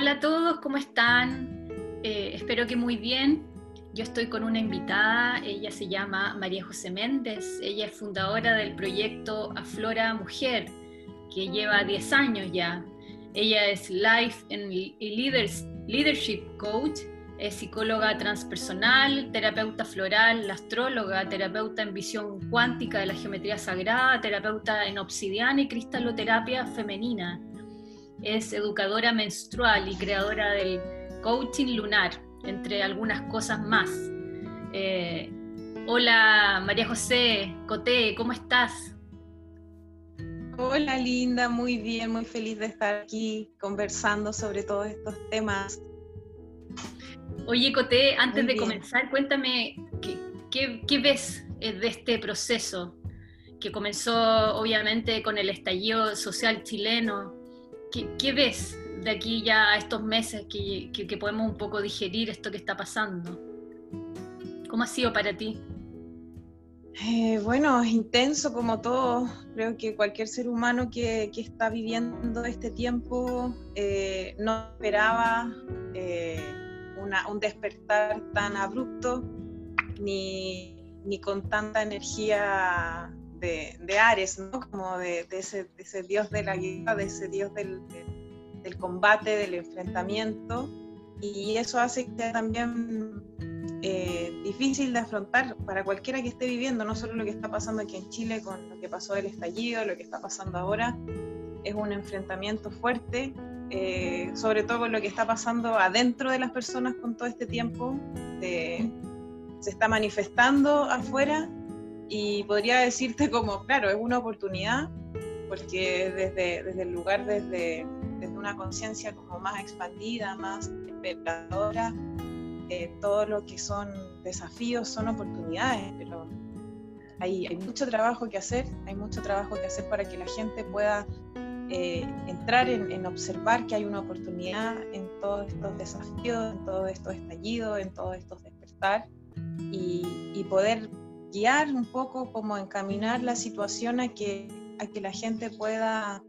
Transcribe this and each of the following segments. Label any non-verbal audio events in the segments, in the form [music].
Hola a todos, ¿cómo están? Eh, espero que muy bien. Yo estoy con una invitada, ella se llama María José Méndez, ella es fundadora del proyecto Aflora Mujer, que lleva 10 años ya. Ella es Life and Leadership Coach, es psicóloga transpersonal, terapeuta floral, astróloga, terapeuta en visión cuántica de la geometría sagrada, terapeuta en obsidiana y cristaloterapia femenina. Es educadora menstrual y creadora del coaching lunar entre algunas cosas más. Eh, hola María José Coté, ¿cómo estás? Hola Linda, muy bien, muy feliz de estar aquí conversando sobre todos estos temas. Oye Coté, antes de comenzar, cuéntame ¿qué, ves eh, de este proceso que comenzó obviamente con el estallido social chileno. Qué ves de aquí ya a estos meses que, podemos un poco digerir esto que está pasando? ¿Cómo ha sido para ti? Eh, bueno, es intenso como todo. Creo que cualquier ser humano que, está viviendo este tiempo eh, no esperaba eh, un despertar tan abrupto ni, con tanta energía de, Ares, ¿no? como de, ese, dios de la guerra, de ese dios del del combate, del enfrentamiento, y eso hace que sea también eh, difícil de afrontar para cualquiera que esté viviendo, no solo lo que está pasando aquí en Chile con lo que pasó del estallido, lo que está pasando ahora, es un enfrentamiento fuerte, eh, sobre todo con lo que está pasando adentro de las personas con todo este tiempo, se está manifestando afuera y podría decirte como, claro, es una oportunidad, porque desde, desde el lugar, desde desde una conciencia como más expandida, más esperadora, eh, todo lo que son desafíos son oportunidades, pero hay, hay, mucho trabajo que hacer, hay mucho trabajo que hacer para que la gente pueda eh, entrar en, observar que hay una oportunidad en todos estos desafíos, en todos estos estallidos, en todos estos despertar y, y poder guiar un poco, como encaminar la situación a que, a que la gente pueda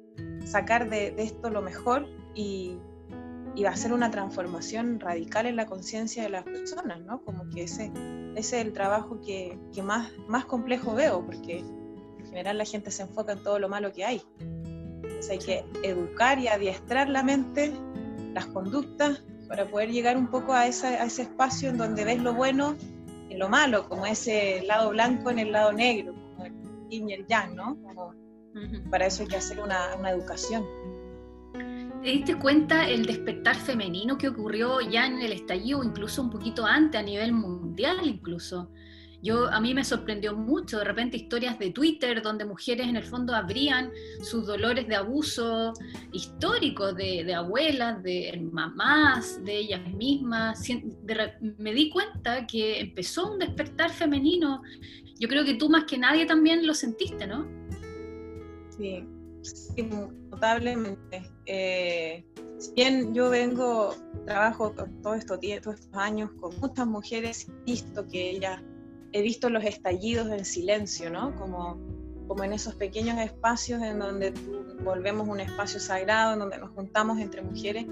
sacar de, esto lo mejor y, y, va a ser una transformación radical en la conciencia de las personas, ¿no? Como que ese, ese es el trabajo que, que, más, más complejo veo, porque en general la gente se enfoca en todo lo malo que hay. Entonces hay que educar y adiestrar la mente, las conductas, para poder llegar un poco a, esa, a ese espacio en donde ves lo bueno en lo malo, como ese lado blanco en el lado negro, como el yin y el yang, ¿no? Como para eso hay que hacer una, una educación. ¿Te diste cuenta el despertar femenino que ocurrió ya en el estallido, incluso un poquito antes, a nivel mundial incluso? Yo, a mí me sorprendió mucho, de repente historias de Twitter donde mujeres en el fondo abrían sus dolores de abuso históricos de, abuelas, de mamás, de ellas mismas. me di cuenta que empezó un despertar femenino. Yo creo que tú más que nadie también lo sentiste, ¿no? Sí, sí notablemente. Eh, si bien yo vengo, trabajo todo esto, todos estos años con muchas mujeres, visto que ellas, he visto los estallidos en silencio, ¿no? Como, como en esos pequeños espacios en donde volvemos un espacio sagrado, en donde nos juntamos entre mujeres.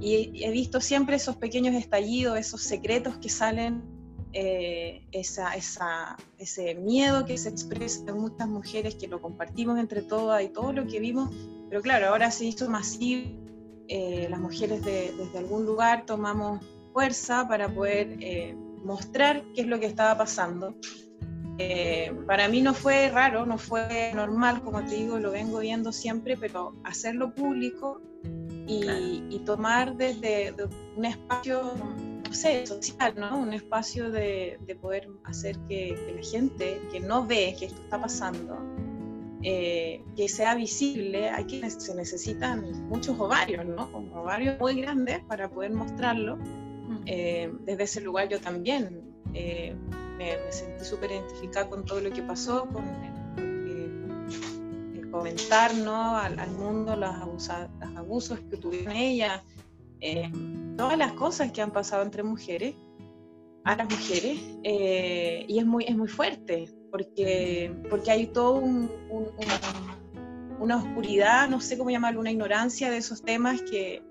Y he visto siempre esos pequeños estallidos, esos secretos que salen eh, esa, ese miedo que se expresa en muchas mujeres, que lo compartimos entre todas y todo lo que vimos, pero claro, ahora se hizo masivo, eh, las mujeres desde algún lugar tomamos fuerza para poder eh, mostrar qué es lo que estaba pasando. para mí no fue raro, no fue normal, como te digo, lo vengo viendo siempre, pero hacerlo público y, tomar desde un espacio no sé, social, ¿no? Un espacio de, poder hacer que, la gente que no ve que esto está pasando, eh, que sea visible, hay que se necesitan muchos ovarios, ¿no? Como ovarios muy grandes para poder mostrarlo. Eh, desde ese lugar yo también eh, me, sentí súper identificada con todo lo que pasó, con el, comentar ¿no? al, mundo los, los abusos que tuvieron ella todas las cosas que han pasado entre mujeres, a las mujeres, eh, y es muy, es muy fuerte, porque, porque hay todo una oscuridad, no sé cómo llamarlo, una ignorancia de esos temas que,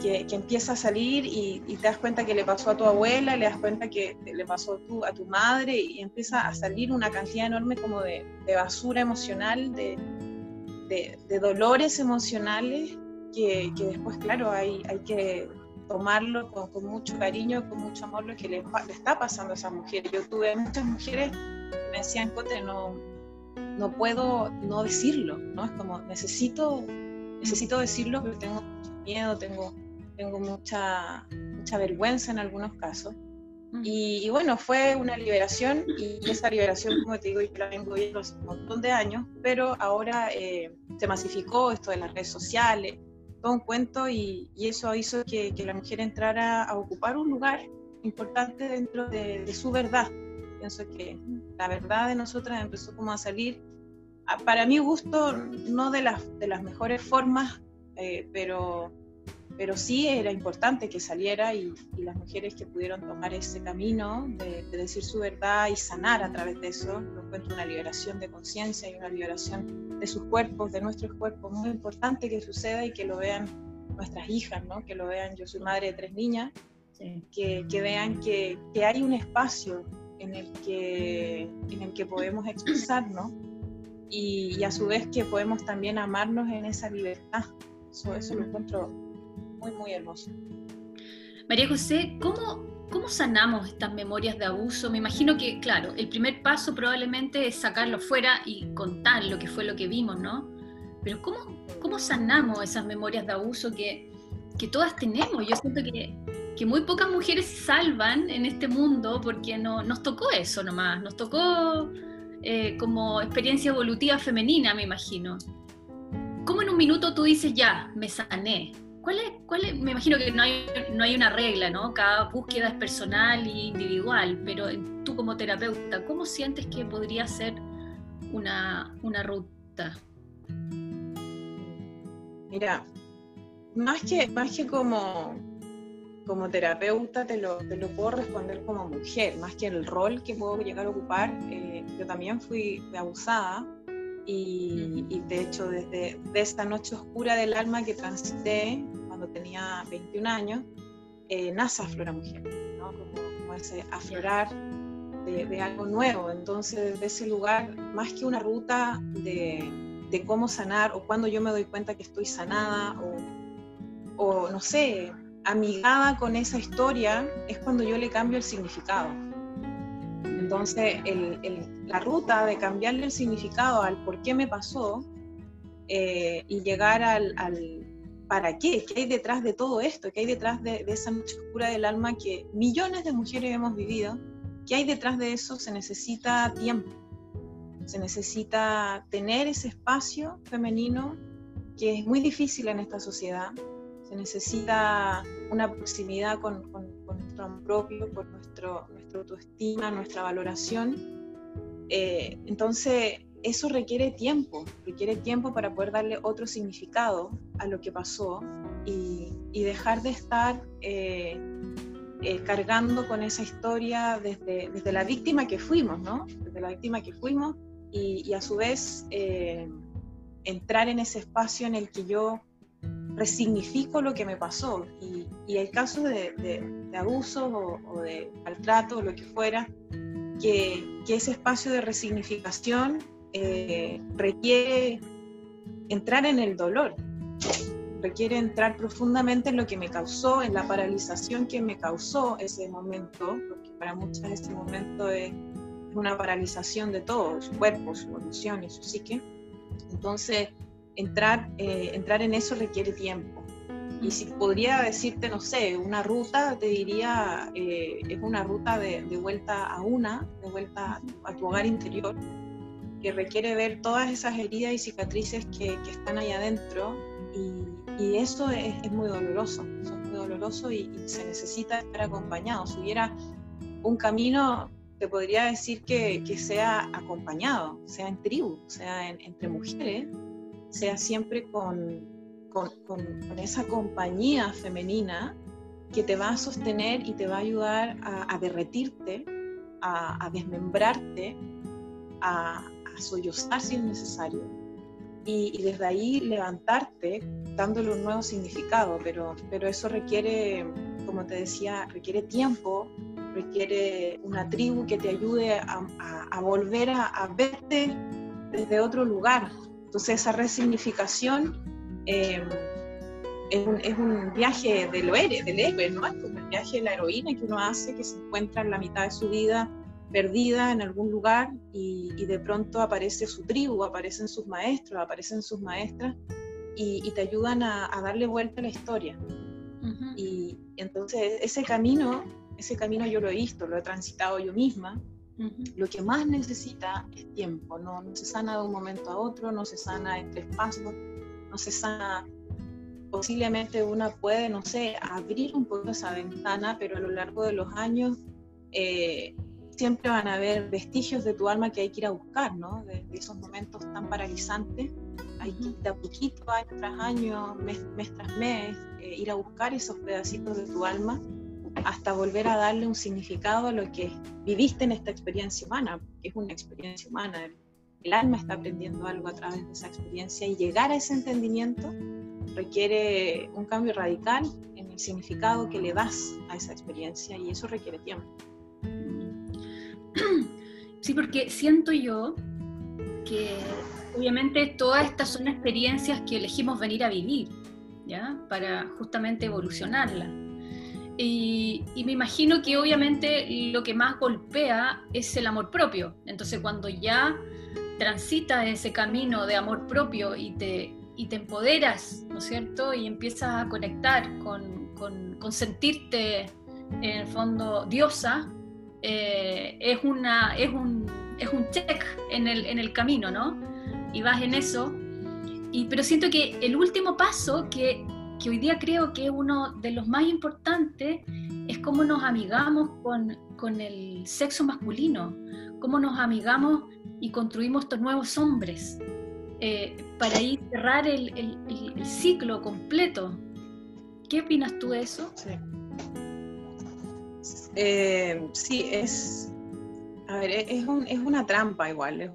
que, empieza a salir y, te das cuenta que le pasó a tu abuela, le das cuenta que le pasó tu, a tu madre y empieza a salir una cantidad enorme como de, basura emocional, de, dolores emocionales que, después, claro, hay, hay que tomarlo con, mucho cariño, con mucho amor lo que le, le, está pasando a esas mujeres. Yo tuve muchas mujeres que me decían, Cote, no, no puedo no decirlo, ¿no? Es como, necesito, necesito decirlo, pero tengo miedo, tengo tengo mucha, mucha vergüenza en algunos casos. Y, bueno, fue una liberación y esa liberación, como te digo, yo la vengo viendo hace un montón de años, pero ahora eh, se masificó esto de las redes sociales, todo un cuento y, eso hizo que, que, la mujer entrara a ocupar un lugar importante dentro de, su verdad. Pienso que la verdad de nosotras empezó como a salir, para mi gusto, no de las, de las mejores formas, eh, pero pero sí era importante que saliera y, las mujeres que pudieron tomar ese camino de, decir su verdad y sanar a través de eso, lo encuentro una liberación de conciencia y una liberación de sus cuerpos, de nuestros cuerpos, muy importante que suceda y que lo vean nuestras hijas, ¿no? que lo vean, yo soy madre de tres niñas, que, que, vean que, que, hay un espacio en el que, en el que podemos expresarnos y, y, a su vez que podemos también amarnos en esa libertad. Eso, eso lo encuentro muy, muy hermoso. María José, ¿cómo, ¿cómo sanamos estas memorias de abuso? Me imagino que, claro, el primer paso probablemente es sacarlo fuera y contar lo que fue lo que vimos, ¿no? Pero ¿cómo, cómo sanamos esas memorias de abuso que, que todas tenemos? Yo siento que, que, muy pocas mujeres salvan en este mundo porque no, nos tocó eso nomás, nos tocó eh, como experiencia evolutiva femenina, me imagino. ¿Cómo en un minuto tú dices, ya, me sané? ¿Cuál es, Me imagino que no hay, no hay una regla, ¿no? Cada búsqueda es personal e individual, pero tú como terapeuta, ¿cómo sientes que podría ser una, una ruta? Mira, más que, más que como, como terapeuta te lo, te lo puedo responder como mujer, más que el rol que puedo llegar a ocupar. Eh, yo también fui abusada y, y, de hecho desde de esta noche oscura del alma que transité cuando tenía 21 años, eh, nace Aflora Mujer, ¿no? como, ese aflorar de, algo nuevo. Entonces, de ese lugar, más que una ruta de, de, cómo sanar o cuando yo me doy cuenta que estoy sanada o, o, no sé, amigada con esa historia, es cuando yo le cambio el significado. Entonces, el, el, la ruta de cambiarle el significado al por qué me pasó eh, y llegar al, al ¿para qué? ¿Qué hay detrás de todo esto? ¿Qué hay detrás de, esa noche oscura del alma que millones de mujeres hemos vivido? ¿Qué hay detrás de eso? Se necesita tiempo, se necesita tener ese espacio femenino que es muy difícil en esta sociedad, se necesita una proximidad con, nuestro propio, con nuestro, nuestra autoestima, nuestra valoración. Eh, entonces, eso requiere tiempo, requiere tiempo para poder darle otro significado a lo que pasó y, dejar de estar eh, eh, cargando con esa historia desde, desde, la víctima que fuimos, ¿no? Desde la víctima que fuimos y, a su vez eh, entrar en ese espacio en el que yo resignifico lo que me pasó y, y el caso de, de, abuso o, de maltrato o lo que fuera, que ese espacio de resignificación eh, requiere entrar en el dolor, requiere entrar profundamente en lo que me causó, en la paralización que me causó ese momento, porque para muchas ese momento es una paralización de todo, su cuerpo, su emoción y su psique. Entonces, entrar, eh, entrar en eso requiere tiempo. Y si podría decirte, no sé, una ruta, te diría, eh, es una ruta de, vuelta a una, de vuelta a tu hogar interior, que requiere ver todas esas heridas y cicatrices que, que están ahí adentro y, y eso es, es, muy doloroso, es muy doloroso y, se necesita estar acompañado. Si hubiera un camino, te podría decir que, que sea acompañado, sea en tribu, sea entre mujeres, sea siempre con, con, con, esa compañía femenina que te va a sostener y te va a ayudar a, a derretirte, a, a desmembrarte, a, a sollozar si es necesario, y, desde ahí levantarte dándole un nuevo significado, pero, pero eso requiere, como te decía, requiere tiempo, requiere una tribu que te ayude a, volver a, verte desde otro lugar. Entonces esa resignificación eh, es, un, es, un, viaje del héroe, del héroe, ¿no? Es como el viaje de la heroína que uno hace, que se encuentra en la mitad de su vida perdida en algún lugar y, de pronto aparece su tribu, aparecen sus maestros, aparecen sus maestras y, te ayudan a, darle vuelta a la historia. y, entonces ese camino, ese camino yo lo he visto, lo he transitado yo misma. Lo que más necesita es tiempo, no, no se sana de un momento a otro, no se sana en tres pasos, no se sana posiblemente una puede, no sé, abrir un poco esa ventana, pero a lo largo de los años eh, siempre van a haber vestigios de tu alma que hay que ir a buscar, ¿no? De, esos momentos tan paralizantes, hay que ir a poquito, año tras año, mes, tras mes, eh, ir a buscar esos pedacitos de tu alma hasta volver a darle un significado a lo que viviste en esta experiencia humana, que es una experiencia humana. El alma está aprendiendo algo a través de esa experiencia y llegar a ese entendimiento requiere un cambio radical en el significado que le das a esa experiencia y eso requiere tiempo. [clears throat] Sí, porque siento yo que obviamente todas estas son experiencias que elegimos venir a vivir, ¿ya? Para justamente evolucionarla. Y, me imagino que obviamente lo que más golpea es el amor propio. Entonces cuando ya transitas ese camino de amor propio y te, y te empoderas, ¿no es cierto? Y empiezas a conectar con, con, con sentirte en el fondo diosa, eh, es, una, es, un, es un check en el, en el camino, ¿no? Y vas en eso. Y, pero siento que el último paso, que, que hoy día creo que es uno de los más importantes, es cómo nos amigamos con, con el sexo masculino, cómo nos amigamos y construimos estos nuevos hombres, eh, para ir cerrar el, el, el, ciclo completo. ¿Qué opinas tú de eso? Sí. Eh, sí, es. A ver, es, un, es una trampa igual.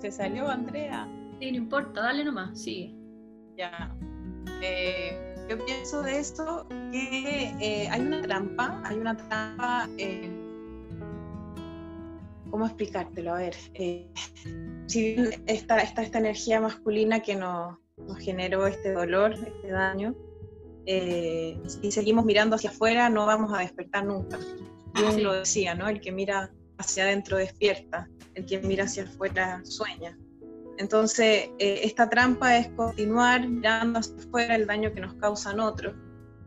¿Se salió Andrea? Sí, no importa, dale nomás, sigue. Ya. Eh, yo pienso de esto que eh, hay una trampa, hay una trampa en ¿Cómo explicártelo? A ver, eh, [laughs] si esta, esta, esta energía masculina que nos, nos, generó este dolor, este daño, eh, si seguimos mirando hacia afuera no vamos a despertar nunca. Jung lo decía, ¿no? El que mira hacia adentro despierta, el que mira hacia afuera sueña. Entonces, eh, esta trampa es continuar mirando hacia afuera el daño que nos causan otros.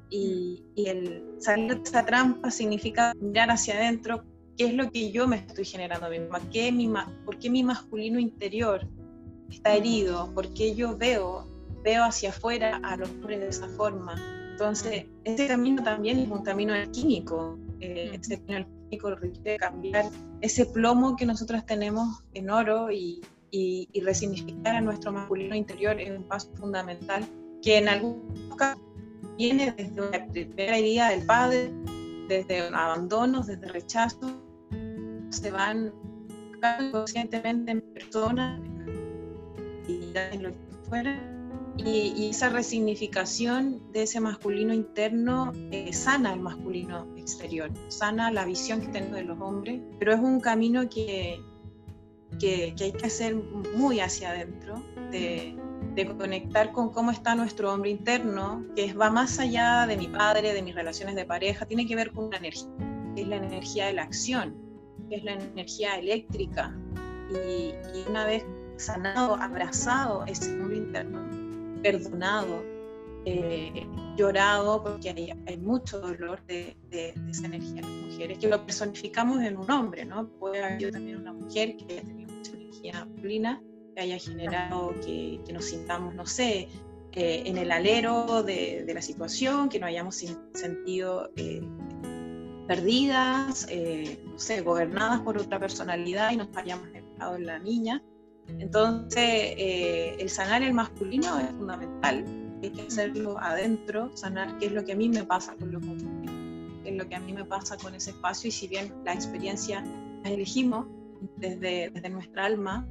Y, y el salir de esa trampa significa mirar hacia adentro qué es lo que yo me estoy generando a mí misma, ¿Qué mi, por qué mi masculino interior está herido, por qué yo veo, veo hacia afuera a los hombres de esa forma. Entonces, este camino también es un camino alquímico, eh, este camino alquímico requiere cambiar ese plomo que nosotros tenemos en oro y, y, y resignificar a nuestro masculino interior es un paso fundamental que en algunos casos viene desde la primera herida del padre, desde abandonos, desde rechazos, se van conscientemente en personas y en lo que fuera. Y, esa resignificación de ese masculino interno eh, sana el masculino exterior, sana la visión que tenemos de los hombres, pero es un camino que, que, que hay que hacer muy hacia adentro, de, de conectar con cómo está nuestro hombre interno, que va más allá de mi padre, de mis relaciones de pareja, tiene que ver con una energía, que es la energía de la acción, que es la energía eléctrica. Y, una vez sanado, abrazado ese hombre interno, perdonado, eh, llorado, porque hay, mucho dolor de, esa energía de las mujeres, que lo personificamos en un hombre, ¿no? Puede haber también una mujer que haya tenido mucha energía masculina que haya generado que, nos sintamos, no sé, eh, en el alero de, la situación, que no hayamos sentido eh, perdidas, eh, no sé, gobernadas por otra personalidad y nos hayamos enfocado en la niña. Entonces, el sanar el masculino es fundamental hay que hacerlo adentro, sanar qué es lo que a mí me pasa con lo que es lo que a mí me pasa con ese espacio y si bien la experiencia la elegimos desde, desde nuestra alma,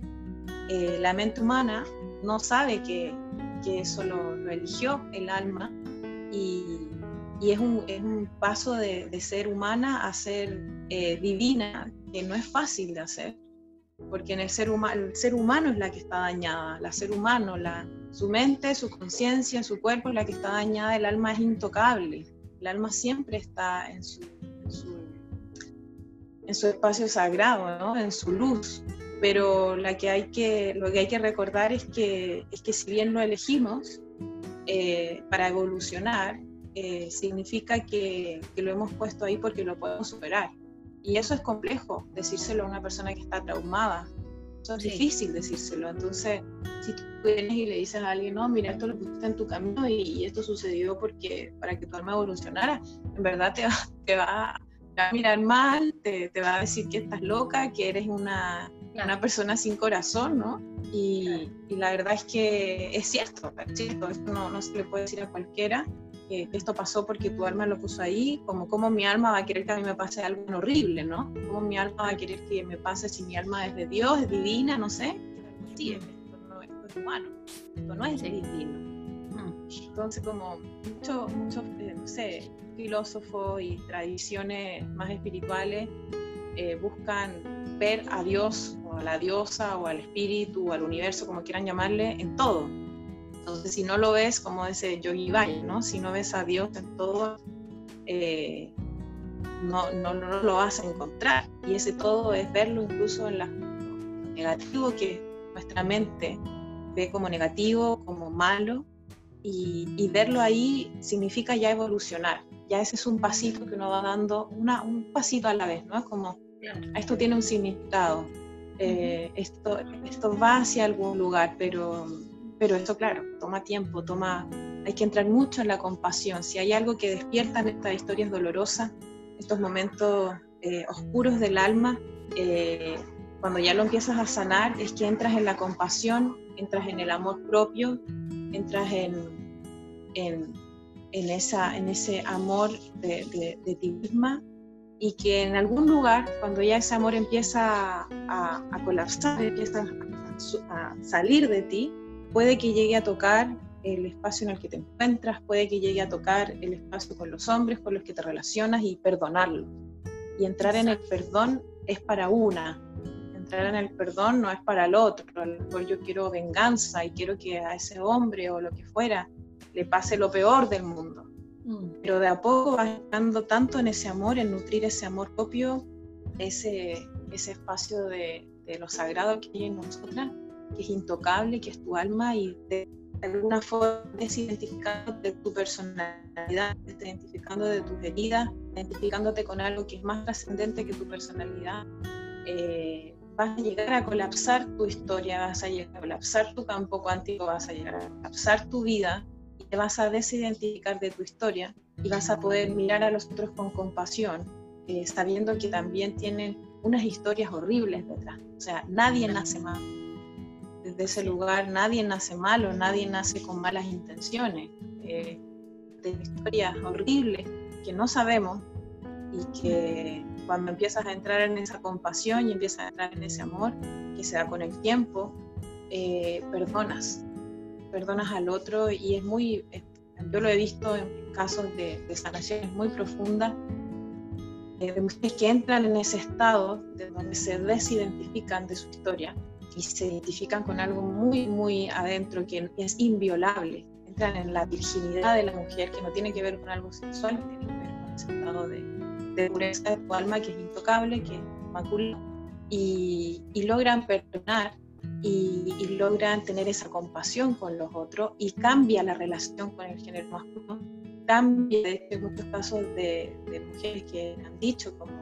eh, la mente humana no sabe que, que eso lo, eligió el alma y, y es, un, es, un, paso de, de, ser humana a ser eh, divina que no es fácil de hacer porque en el ser, humano el ser humano es la que está dañada, la ser humano, la, su mente, su conciencia, su cuerpo es la que está dañada, el alma es intocable, el alma siempre está en su, en su, en su espacio sagrado, ¿no? en su luz, pero la que hay que, lo que hay que recordar es que, es que si bien lo elegimos eh, para evolucionar, eh, significa que, que, lo hemos puesto ahí porque lo podemos superar. Y eso es complejo, decírselo a una persona que está traumada. Eso es sí. difícil decírselo. Entonces, si tú vienes y le dices a alguien, no, mira, esto lo pusiste en tu camino y, y esto sucedió porque para que tu alma evolucionara, en verdad te va, te va, a mirar mal, te, te, va a decir que estás loca, que eres una. Una persona sin corazón, ¿no? Y, y, la verdad es que es cierto, es cierto, esto no, no se le puede decir a cualquiera que esto pasó porque tu alma lo puso ahí, como cómo mi alma va a querer que a mí me pase algo horrible, ¿no? Cómo mi alma va a querer que me pase si mi alma es de Dios, es divina, no sé. Sí, esto no, esto es humano, esto no es divino. Entonces, como muchos, muchos eh, no sé, filósofos y tradiciones más espirituales eh, buscan ver a Dios o a la diosa o al espíritu o al universo, como quieran llamarle, en todo entonces, si no lo ves, como ese Yogi Bhajan, ¿no? Si no ves a Dios en todo, eh, no, no, no, lo vas a encontrar. Y ese todo es verlo incluso en lo negativo que nuestra mente ve como negativo, como malo, y, y, verlo ahí significa ya evolucionar. Ya ese es un pasito que uno va dando, una, un pasito a la vez, ¿no? Es como, esto tiene un significado, eh, esto, esto va hacia algún lugar, pero pero esto, claro, toma tiempo, toma, hay que entrar mucho en la compasión. Si hay algo que despierta en estas historias dolorosas, estos momentos eh, oscuros del alma, eh, cuando ya lo empiezas a sanar, es que entras en la compasión, entras en el amor propio, entras en, en, en esa, en ese amor de, de, de, ti misma y que en algún lugar, cuando ya ese amor empieza a, a colapsar, empieza a, a salir de ti, puede que llegue a tocar el espacio en el que te encuentras, puede que llegue a tocar el espacio con los hombres con los que te relacionas y perdonarlo. Y entrar en el perdón es para una, entrar en el perdón no es para el otro. A lo mejor yo quiero venganza y quiero que a ese hombre o lo que fuera le pase lo peor del mundo. Mm. Pero de a poco vas estando tanto en ese amor, en nutrir ese amor propio, ese, ese espacio de, de lo sagrado que hay en nosotras, que es intocable, que es tu alma y de, alguna forma desidentificando de tu personalidad, identificando de tus heridas, identificándote con algo que es más trascendente que tu personalidad, eh, vas a llegar a colapsar tu historia, vas a llegar a colapsar tu campo cuántico, vas a llegar a colapsar tu vida te vas a desidentificar de tu historia y vas a poder mirar a los otros con compasión, eh, sabiendo que también tienen unas historias horribles detrás. O sea, nadie nace mal desde ese lugar nadie nace malo, nadie nace con malas intenciones. Eh, de historias horribles que no sabemos y que cuando empiezas a entrar en esa compasión y empiezas a entrar en ese amor que se da con el tiempo, eh, perdonas, perdonas al otro y es muy, yo lo he visto en casos de, de sanaciones muy profundas, eh, de mujeres que entran en ese estado de donde se desidentifican de su historia y se identifican con algo muy, muy adentro que es inviolable. Entran en la virginidad de la mujer, que no tiene que ver con algo sexual, tiene que ver con ese estado de, de pureza de tu alma que es intocable, que es inmaculado, y, y logran perdonar y, y, logran tener esa compasión con los otros y cambia la relación con el género masculino. Cambia, de hecho, muchos casos de, de mujeres que han dicho como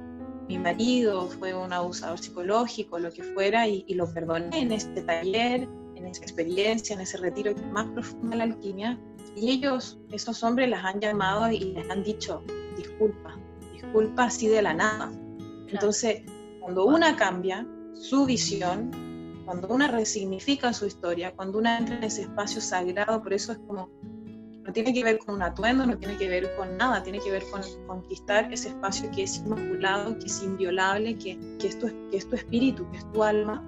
mi marido fue un abusador psicológico, lo que fuera, y, y, lo perdoné en este taller, en esa experiencia, en ese retiro más profundo de la alquimia. Y ellos, esos hombres, las han llamado y les han dicho, disculpa, disculpa así de la nada. Entonces, cuando una cambia su visión, cuando una resignifica su historia, cuando una entra en ese espacio sagrado, por eso es como No tiene que ver con un atuendo, no tiene que ver con nada, tiene que ver con conquistar ese espacio que es inmaculado, que es inviolable, que, que, es, tu, que es tu espíritu, que es tu alma.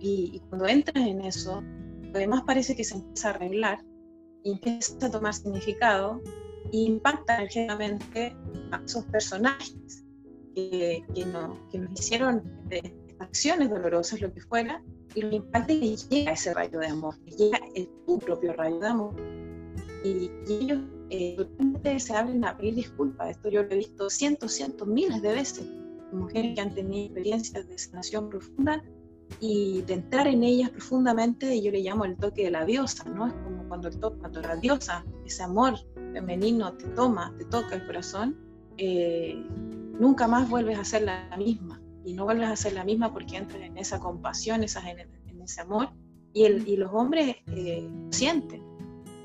Y, y cuando entras en eso, lo demás parece que se empieza a arreglar y empieza a tomar significado e impacta energéticamente a esos personajes que, que, no, que nos hicieron eh, acciones dolorosas, lo que fuera, y lo impacta y llega ese rayo de amor, llega el, tu propio rayo de amor. Y, ellos eh, se abren a pedir disculpas. Esto yo lo he visto cientos, cientos, miles de veces. Mujeres que han tenido experiencias de sanación profunda y de entrar en ellas profundamente, yo le llamo el toque de la diosa, ¿no? Es como cuando, el toque, cuando la diosa, ese amor femenino te toma, te toca el corazón, eh, nunca más vuelves a ser la misma. Y no vuelves a ser la misma porque entras en esa compasión, esa, en, ese amor. Y, el, y los hombres eh, lo sienten,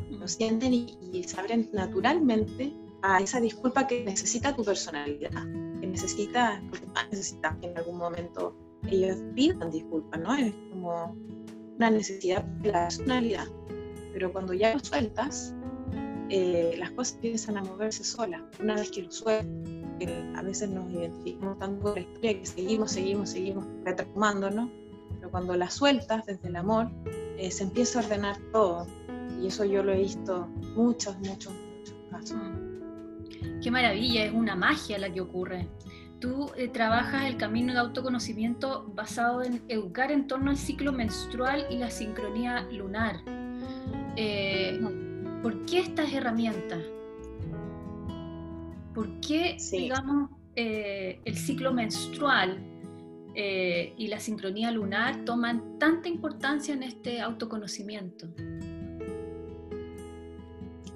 lo sienten y, se abren naturalmente a esa disculpa que necesita tu personalidad, que necesita, porque necesitas que en algún momento ellos pidan disculpas, ¿no? Es como una necesidad de la personalidad. Pero cuando ya lo sueltas, eh, las cosas empiezan a moverse solas. Una vez que lo sueltas, a veces nos identificamos tanto con la historia que seguimos, seguimos, seguimos retraumándonos, pero cuando las sueltas desde el amor, eh, se empieza a ordenar todo. Y eso yo lo he visto muchos, muchos, muchos casos. Qué maravilla, es una magia la que ocurre tú eh, trabajas el camino de autoconocimiento basado en educar en torno al ciclo menstrual y la sincronía lunar. Eh, ¿Por qué estas herramientas? ¿Por qué, digamos, eh, el ciclo menstrual y la sincronía lunar toman tanta importancia en este autoconocimiento?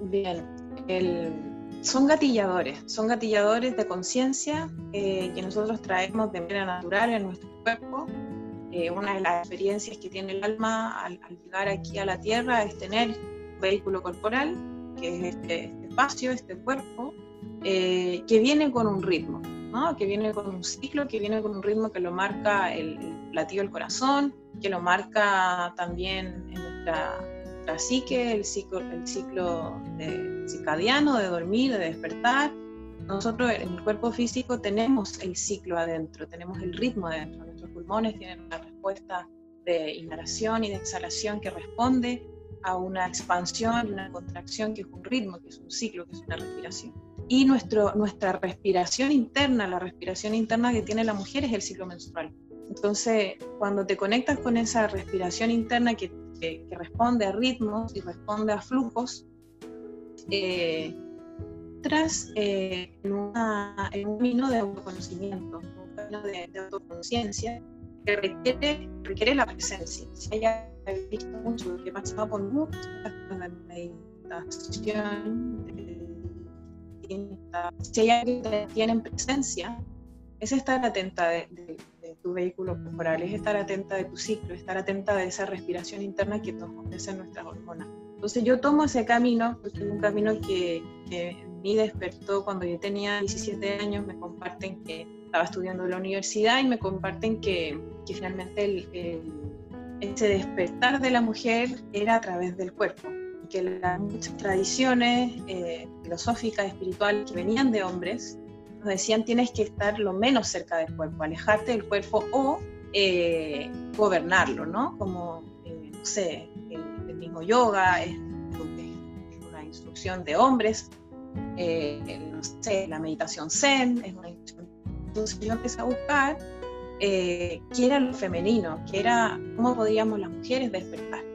Bien, el son gatilladores, son gatilladores de conciencia eh, que nosotros traemos de manera natural en nuestro cuerpo. Eh, una de las experiencias que tiene el alma al, llegar aquí a la Tierra es tener un vehículo corporal, que es este, este espacio, este cuerpo, eh, que viene con un ritmo, ¿no? que viene con un ciclo, que viene con un ritmo que lo marca el, el latido del corazón, que lo marca también en nuestra la psique, el ciclo, el ciclo de, circadiano de dormir, de despertar. Nosotros en el cuerpo físico tenemos el ciclo adentro, tenemos el ritmo adentro. Nuestros pulmones tienen una respuesta de inhalación y de exhalación que responde a una expansión una contracción que es un ritmo, que es un ciclo, que es una respiración. Y nuestro, nuestra respiración interna, la respiración interna que tiene la mujer es el ciclo menstrual. Entonces, cuando te conectas con esa respiración interna que que, responde a ritmos y responde a flujos, eh, tras eh, en, un camino de autoconocimiento, un camino de, autoconciencia que requiere, requiere la presencia. Si haya visto mucho, que he pasado por muchas de meditación, si hay alguien que tiene presencia, es estar atenta de tu vehículo corporal, es estar atenta de tu ciclo, estar atenta de esa respiración interna que nos ofrecen nuestras hormonas. Entonces yo tomo ese camino, porque es un camino que, que despertó cuando yo tenía 17 años, me comparten que estaba estudiando en la universidad y me comparten que, finalmente ese despertar de la mujer era a través del cuerpo que las muchas tradiciones eh, filosóficas, espirituales que venían de hombres, nos decían tienes que estar lo menos cerca del cuerpo, alejarte del cuerpo o eh, gobernarlo, ¿no? Como, eh, no sé, el, mismo yoga es, una instrucción de hombres, eh, no sé, la meditación zen es una instrucción. Entonces yo empecé a buscar qué era lo femenino, qué era, cómo podíamos las mujeres despertar.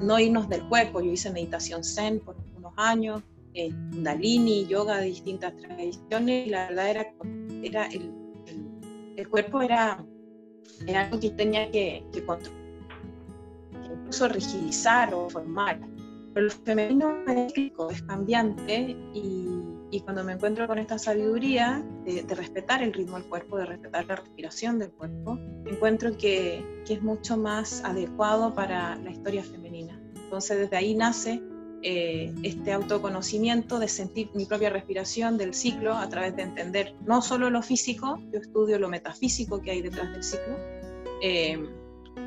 No irnos del cuerpo, yo hice meditación zen por unos años, eh, Kundalini, yoga de distintas tradiciones, y la verdad era, era el, el, cuerpo era, era, algo que tenía que, controlar, incluso rigidizar o formar. Pero lo femenino es cambiante y, y, cuando me encuentro con esta sabiduría de, de, respetar el ritmo del cuerpo, de respetar la respiración del cuerpo, encuentro que, que es mucho más adecuado para la historia femenina. Entonces desde ahí nace eh, este autoconocimiento de sentir mi propia respiración del ciclo a través de entender no solo lo físico, yo estudio lo metafísico que hay detrás del ciclo, eh,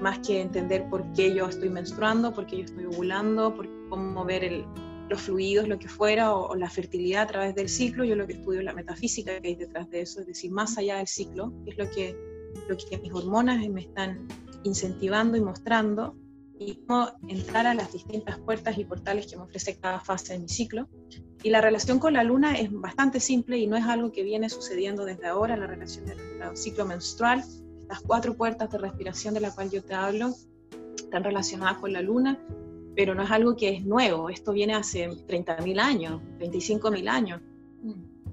más que entender por qué yo estoy menstruando, por qué yo estoy ovulando, por cómo ver el, los fluidos, lo que fuera, o, la fertilidad a través del ciclo. Yo lo que estudio es la metafísica que hay detrás de eso, es decir, más allá del ciclo, que es lo que, lo que mis hormonas me están incentivando y mostrando, y cómo entrar a las distintas puertas y portales que me ofrece cada fase de mi ciclo. Y la relación con la luna es bastante simple y no es algo que viene sucediendo desde ahora, la relación del ciclo menstrual, estas cuatro puertas de respiración de la cual yo te hablo, están relacionadas con la luna, pero no es algo que es nuevo, esto viene hace 30.000 años, 25.000 años.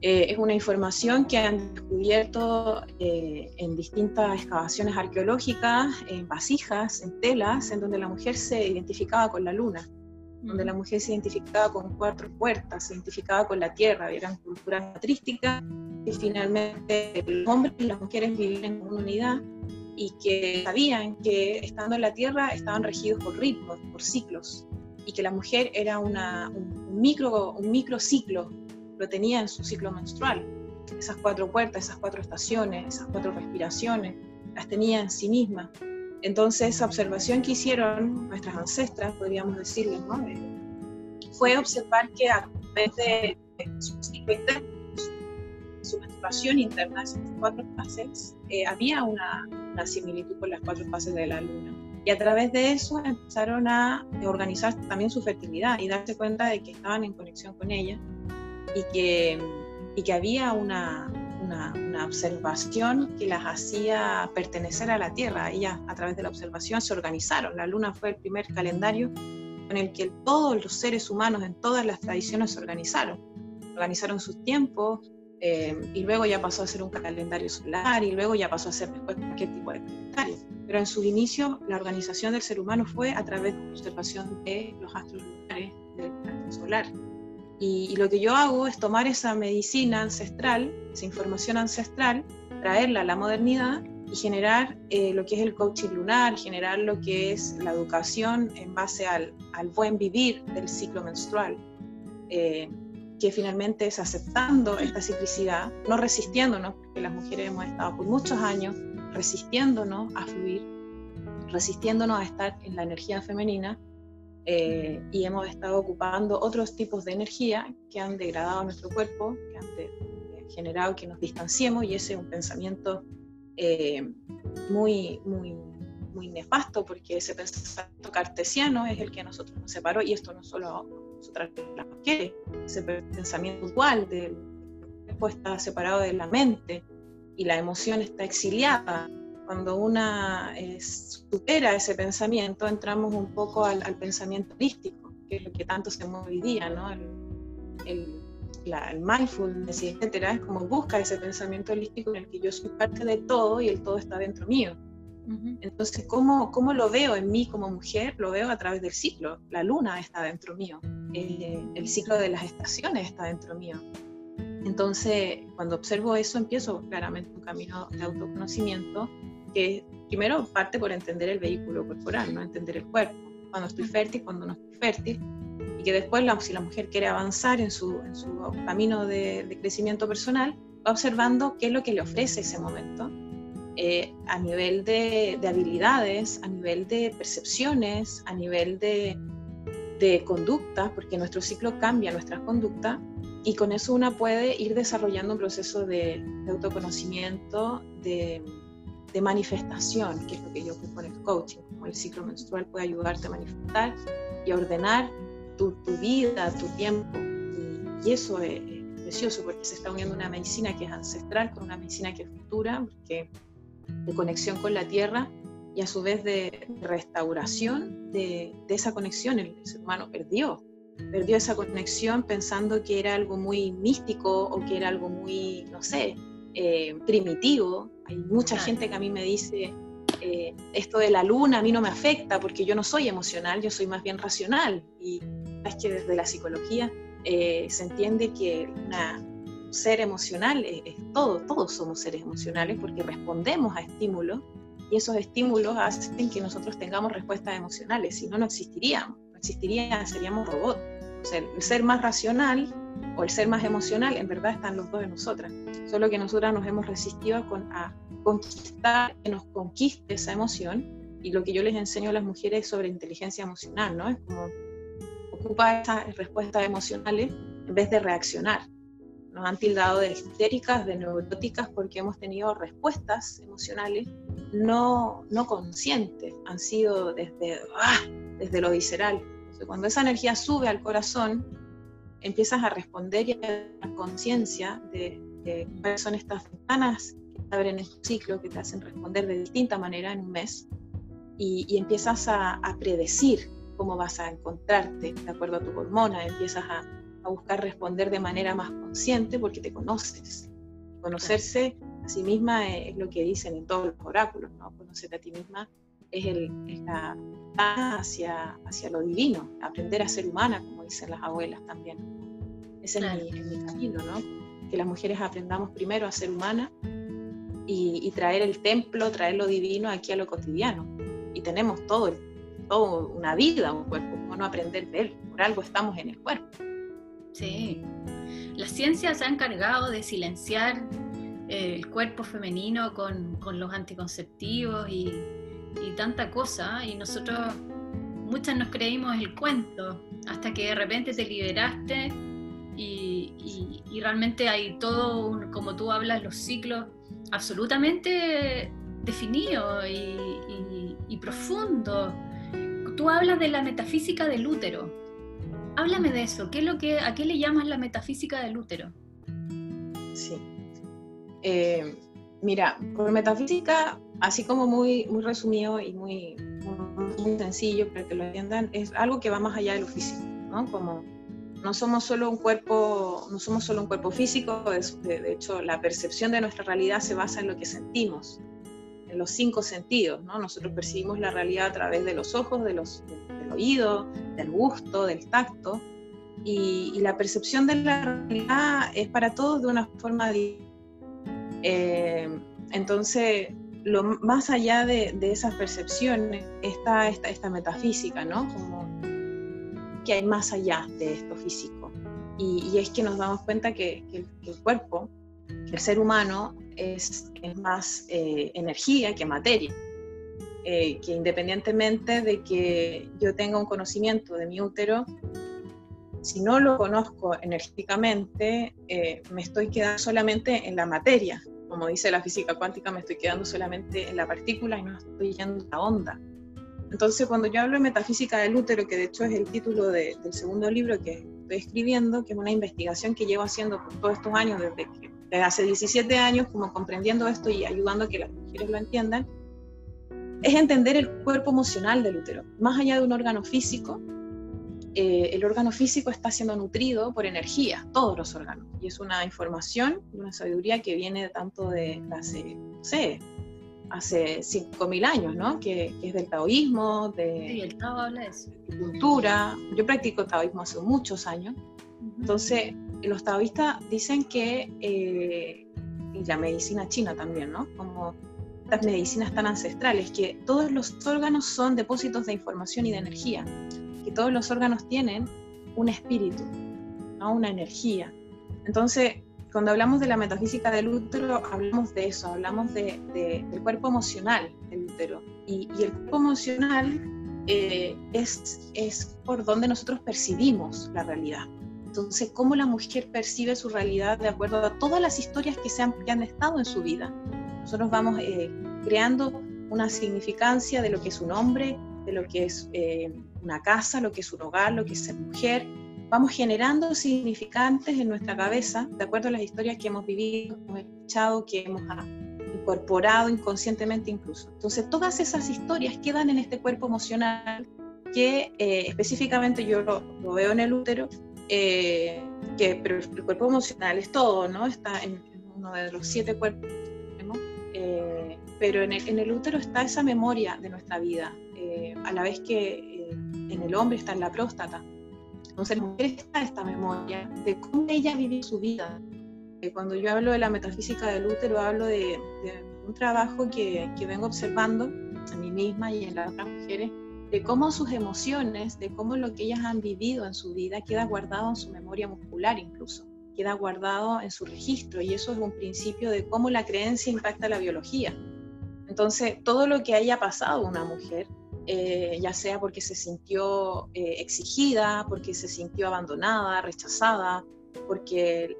Eh, es una información que han descubierto eh, en distintas excavaciones arqueológicas, en vasijas, en telas, en donde la mujer se identificaba con la luna, donde la mujer se identificaba con cuatro puertas, se identificaba con la tierra, eran culturas patrísticas, y finalmente los hombres y las mujeres vivían en una unidad y que sabían que estando en la tierra estaban regidos por ritmos, por ciclos, y que la mujer era una, un, micro, un microciclo lo tenía en su ciclo menstrual. Esas cuatro puertas, esas cuatro estaciones, esas cuatro respiraciones, las tenía en sí misma. Entonces, esa observación que hicieron nuestras ancestras, podríamos decirle, ¿no? Eh, fue observar que a través de su ciclo interno, su menstruación interna, esas cuatro fases, eh, había una, una similitud con las cuatro fases de la luna. Y a través de eso empezaron a organizar también su fertilidad y darse cuenta de que estaban en conexión con ella y que, y que había una, una, observación que las hacía pertenecer a la Tierra. Ellas a través de la observación se organizaron. La Luna fue el primer calendario en el que todos los seres humanos en todas las tradiciones se organizaron. Organizaron sus tiempos eh, y luego ya pasó a ser un calendario solar y luego ya pasó a ser después cualquier tipo de calendario. Pero en su inicio la organización del ser humano fue a través de la observación de los astros lunares del planeta solar. Y, lo que yo hago es tomar esa medicina ancestral, esa información ancestral, traerla a la modernidad y generar eh, lo que es el coaching lunar, generar lo que es la educación en base al, al buen vivir del ciclo menstrual, eh, que finalmente es aceptando esta ciclicidad, no resistiéndonos, porque las mujeres hemos estado por muchos años resistiéndonos a fluir, resistiéndonos a estar en la energía femenina eh, y hemos estado ocupando otros tipos de energía que han degradado nuestro cuerpo, que han generado que nos distanciemos y ese es un pensamiento eh, muy, muy, muy nefasto porque ese pensamiento cartesiano es el que a nosotros nos separó y esto no solo nosotras las mujeres, ese pensamiento dual del cuerpo está separado de la mente y la emoción está exiliada cuando una eh, supera ese pensamiento, entramos un poco al, pensamiento holístico, que es lo que tanto se mueve hoy día, ¿no? El, el, el mindfulness, etcétera, es como busca ese pensamiento holístico en el que yo soy parte de todo y el todo está dentro mío. Entonces, ¿cómo, ¿cómo, lo veo en mí como mujer? Lo veo a través del ciclo. La luna está dentro mío, eh, el ciclo de las estaciones está dentro mío. Entonces, cuando observo eso, empiezo claramente un camino de autoconocimiento que primero parte por entender el vehículo corporal, ¿no? entender el cuerpo, cuando estoy fértil, cuando no estoy fértil, y que después si la mujer quiere avanzar en su, en su camino de, crecimiento personal, va observando qué es lo que le ofrece ese momento, eh, a nivel de, de, habilidades, a nivel de percepciones, a nivel de, de conducta, porque nuestro ciclo cambia nuestras conductas, y con eso una puede ir desarrollando un proceso de, de autoconocimiento, de, de manifestación, que es lo que yo con el coaching, como el ciclo menstrual puede ayudarte a manifestar y a ordenar tu, tu vida, tu tiempo. Y, eso es, precioso porque se está uniendo una medicina que es ancestral con una medicina que es futura, porque de conexión con la tierra y a su vez de restauración de, de esa conexión. El, ser humano perdió, perdió esa conexión pensando que era algo muy místico o que era algo muy, no sé, eh, primitivo. Hay mucha gente que a mí me dice, eh, esto de la luna a mí no me afecta porque yo no soy emocional, yo soy más bien racional. Y es que desde la psicología eh, se entiende que un ser emocional es, todo, todos somos seres emocionales porque respondemos a estímulos y esos estímulos hacen que nosotros tengamos respuestas emocionales, si no, no existiríamos, no existiría, seríamos robots. O sea, el ser más racional o el ser más emocional, en verdad están los dos en nosotras. Solo que nosotras nos hemos resistido a conquistar, que nos conquiste esa emoción. Y lo que yo les enseño a las mujeres es sobre inteligencia emocional, ¿no? Es como ocupa esas respuestas emocionales en vez de reaccionar. Nos han tildado de histéricas, de neuróticas, porque hemos tenido respuestas emocionales no, no conscientes, han sido desde, ¡ah! desde lo visceral. cuando esa energía sube al corazón, empiezas a responder y a tener conciencia de, cuáles son estas ventanas que abren en tu ciclo, que te hacen responder de distinta manera en un mes, y, empiezas a, a, predecir cómo vas a encontrarte de acuerdo a tu hormona, empiezas a, a buscar responder de manera más consciente porque te conoces. Conocerse a sí misma es, lo que dicen en todos los oráculos, ¿no? Conocerte a ti misma es, el, es la hacia, hacia lo divino, aprender a ser humana, como dicen las abuelas también. Ese es, mi, camino, ¿no? Que las mujeres aprendamos primero a ser humana y, traer el templo, traer lo divino aquí a lo cotidiano. Y tenemos todo, todo una vida, un cuerpo, ¿cómo no aprender de él? Por algo estamos en el cuerpo. Sí. La ciencia se ha encargado de silenciar eh, el cuerpo femenino con, los anticonceptivos y, tanta cosa, y nosotros muchas nos creímos el cuento, hasta que de repente te liberaste y, realmente hay todo, como tú hablas, los ciclos absolutamente definidos y, y profundos. Tú hablas de la metafísica del útero, Háblame de eso. ¿Qué es lo que, ¿A qué le llamas la metafísica del útero? Sí. Eh, mira, por metafísica, así como muy, muy resumido y muy, muy, sencillo para que lo entiendan, es algo que va más allá de lo físico, ¿no? Como no somos solo un cuerpo, no somos solo un cuerpo físico, de, hecho la percepción de nuestra realidad se basa en lo que sentimos, en los cinco sentidos, ¿no? Nosotros percibimos la realidad a través de los ojos, de los, oído, del gusto, del tacto, y, la percepción de la realidad es para todos de una forma diferente. Eh, entonces, lo, más allá de, esas percepciones está esta, esta, metafísica, ¿no? Como que hay más allá de esto físico. Y, es que nos damos cuenta que, el cuerpo, el ser humano, es, más eh, energía que materia. Eh, que independientemente de que yo tenga un conocimiento de mi útero, si no lo conozco energéticamente, eh, me estoy quedando solamente en la materia. Como dice la física cuántica, me estoy quedando solamente en la partícula y no estoy yendo a la onda. Entonces, cuando yo hablo de metafísica del útero, que de hecho es el título del segundo libro que estoy escribiendo, que es una investigación que llevo haciendo por todos estos años, desde, que, desde hace 17 años, como comprendiendo esto y ayudando a que las mujeres lo entiendan, es entender el cuerpo emocional del útero. Más allá de un órgano físico, eh, el órgano físico está siendo nutrido por energía, todos los órganos. Y es una información, una sabiduría que viene tanto de hace, no sé, hace 5.000 años, ¿no? Que, es del taoísmo, de, sí, el tao habla de eso. cultura. Yo practico taoísmo hace muchos años. Entonces, los taoístas dicen que, eh, y la medicina china también, ¿no? Como estas medicinas tan ancestrales, que todos los órganos son depósitos de información y de energía, que todos los órganos tienen un espíritu, ¿no? una energía. Entonces, cuando hablamos de la metafísica del útero, hablamos de eso, hablamos de, del cuerpo emocional del útero. Y, el cuerpo emocional eh, es, es por donde nosotros percibimos la realidad. Entonces, cómo la mujer percibe su realidad de acuerdo a todas las historias que, se han, que han estado en su vida nosotros vamos eh, creando una significancia de lo que es un hombre, de lo que es eh, una casa, lo que es un hogar, lo que es ser mujer. Vamos generando significantes en nuestra cabeza, de acuerdo a las historias que hemos vivido, que hemos escuchado, que hemos ah, incorporado inconscientemente incluso. Entonces, todas esas historias quedan en este cuerpo emocional que eh, específicamente yo lo, veo en el útero, que, pero el cuerpo emocional es todo, ¿no? Está en uno de los siete cuerpos eh, pero en el, útero está esa memoria de nuestra vida, eh, a la vez que eh, en el hombre está en la próstata. Entonces, en la mujer está esta memoria de cómo ella vivió su vida. cuando yo hablo de la metafísica del útero, hablo de, un trabajo que, que, vengo observando en mí misma y en las otras mujeres, de cómo sus emociones, de cómo lo que ellas han vivido en su vida queda guardado en su memoria muscular incluso queda guardado en su registro y eso es un principio de cómo la creencia impacta la biología. Entonces, todo lo que haya pasado una mujer eh, ya sea porque se sintió eh, exigida, porque se sintió abandonada, rechazada, porque